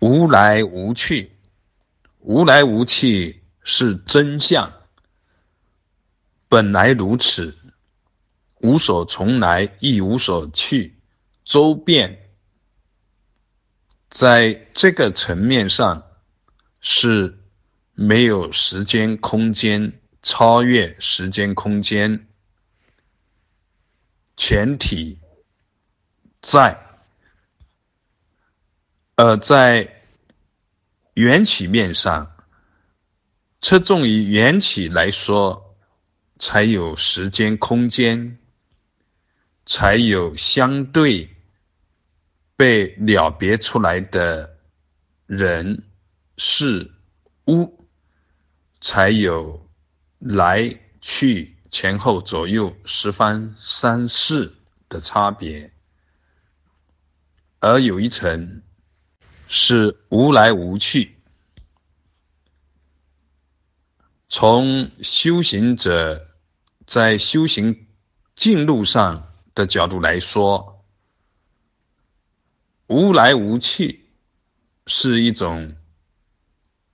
无来无去，无来无去是真相，本来如此，无所从来，亦无所去，周遍，在这个层面上是没有时间空间，超越时间空间，全体在。而在缘起面上，侧重于缘起来说，才有时间空间，才有相对被了别出来的人事物，才有来去前后左右十方三世的差别，而有一层。是无来无去。从修行者在修行进路上的角度来说，无来无去是一种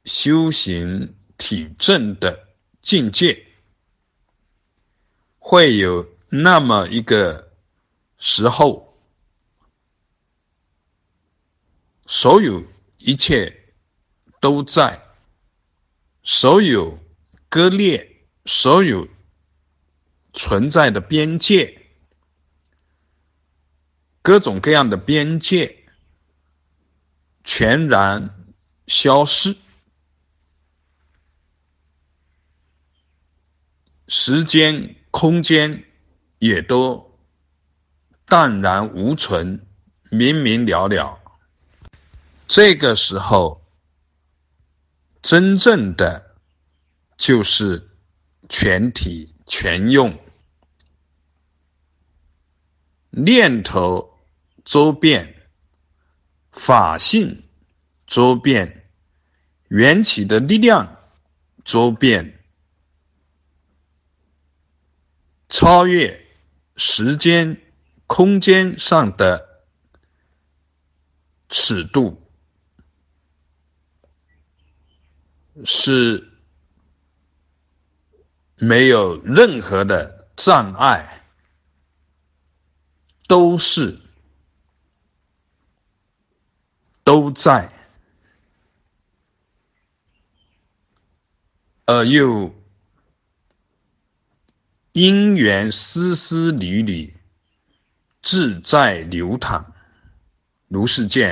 修行体证的境界。会有那么一个时候。所有一切都在，所有割裂，所有存在的边界，各种各样的边界全然消失，时间、空间也都淡然无存，明明了了。这个时候，真正的就是全体全用，念头周遍，法性周遍，缘起的力量周遍，超越时间、空间上的尺度。是没有任何的障碍，都是都在，而又因缘丝丝缕缕自在流淌，如是见。